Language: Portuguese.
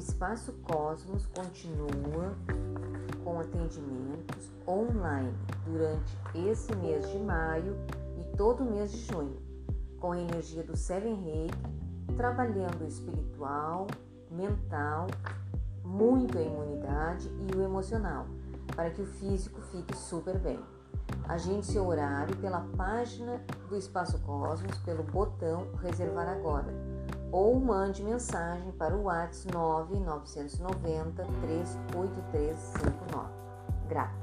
Espaço Cosmos continua com atendimentos online durante esse mês de maio e todo o mês de junho, com a energia do Seven Reiki, trabalhando o espiritual, mental, muito a imunidade e o emocional, para que o físico fique super bem. Agende seu horário pela página do Espaço Cosmos, pelo botão Reservar Agora, ou mande mensagem para o WhatsApp 9990 38359. Grata!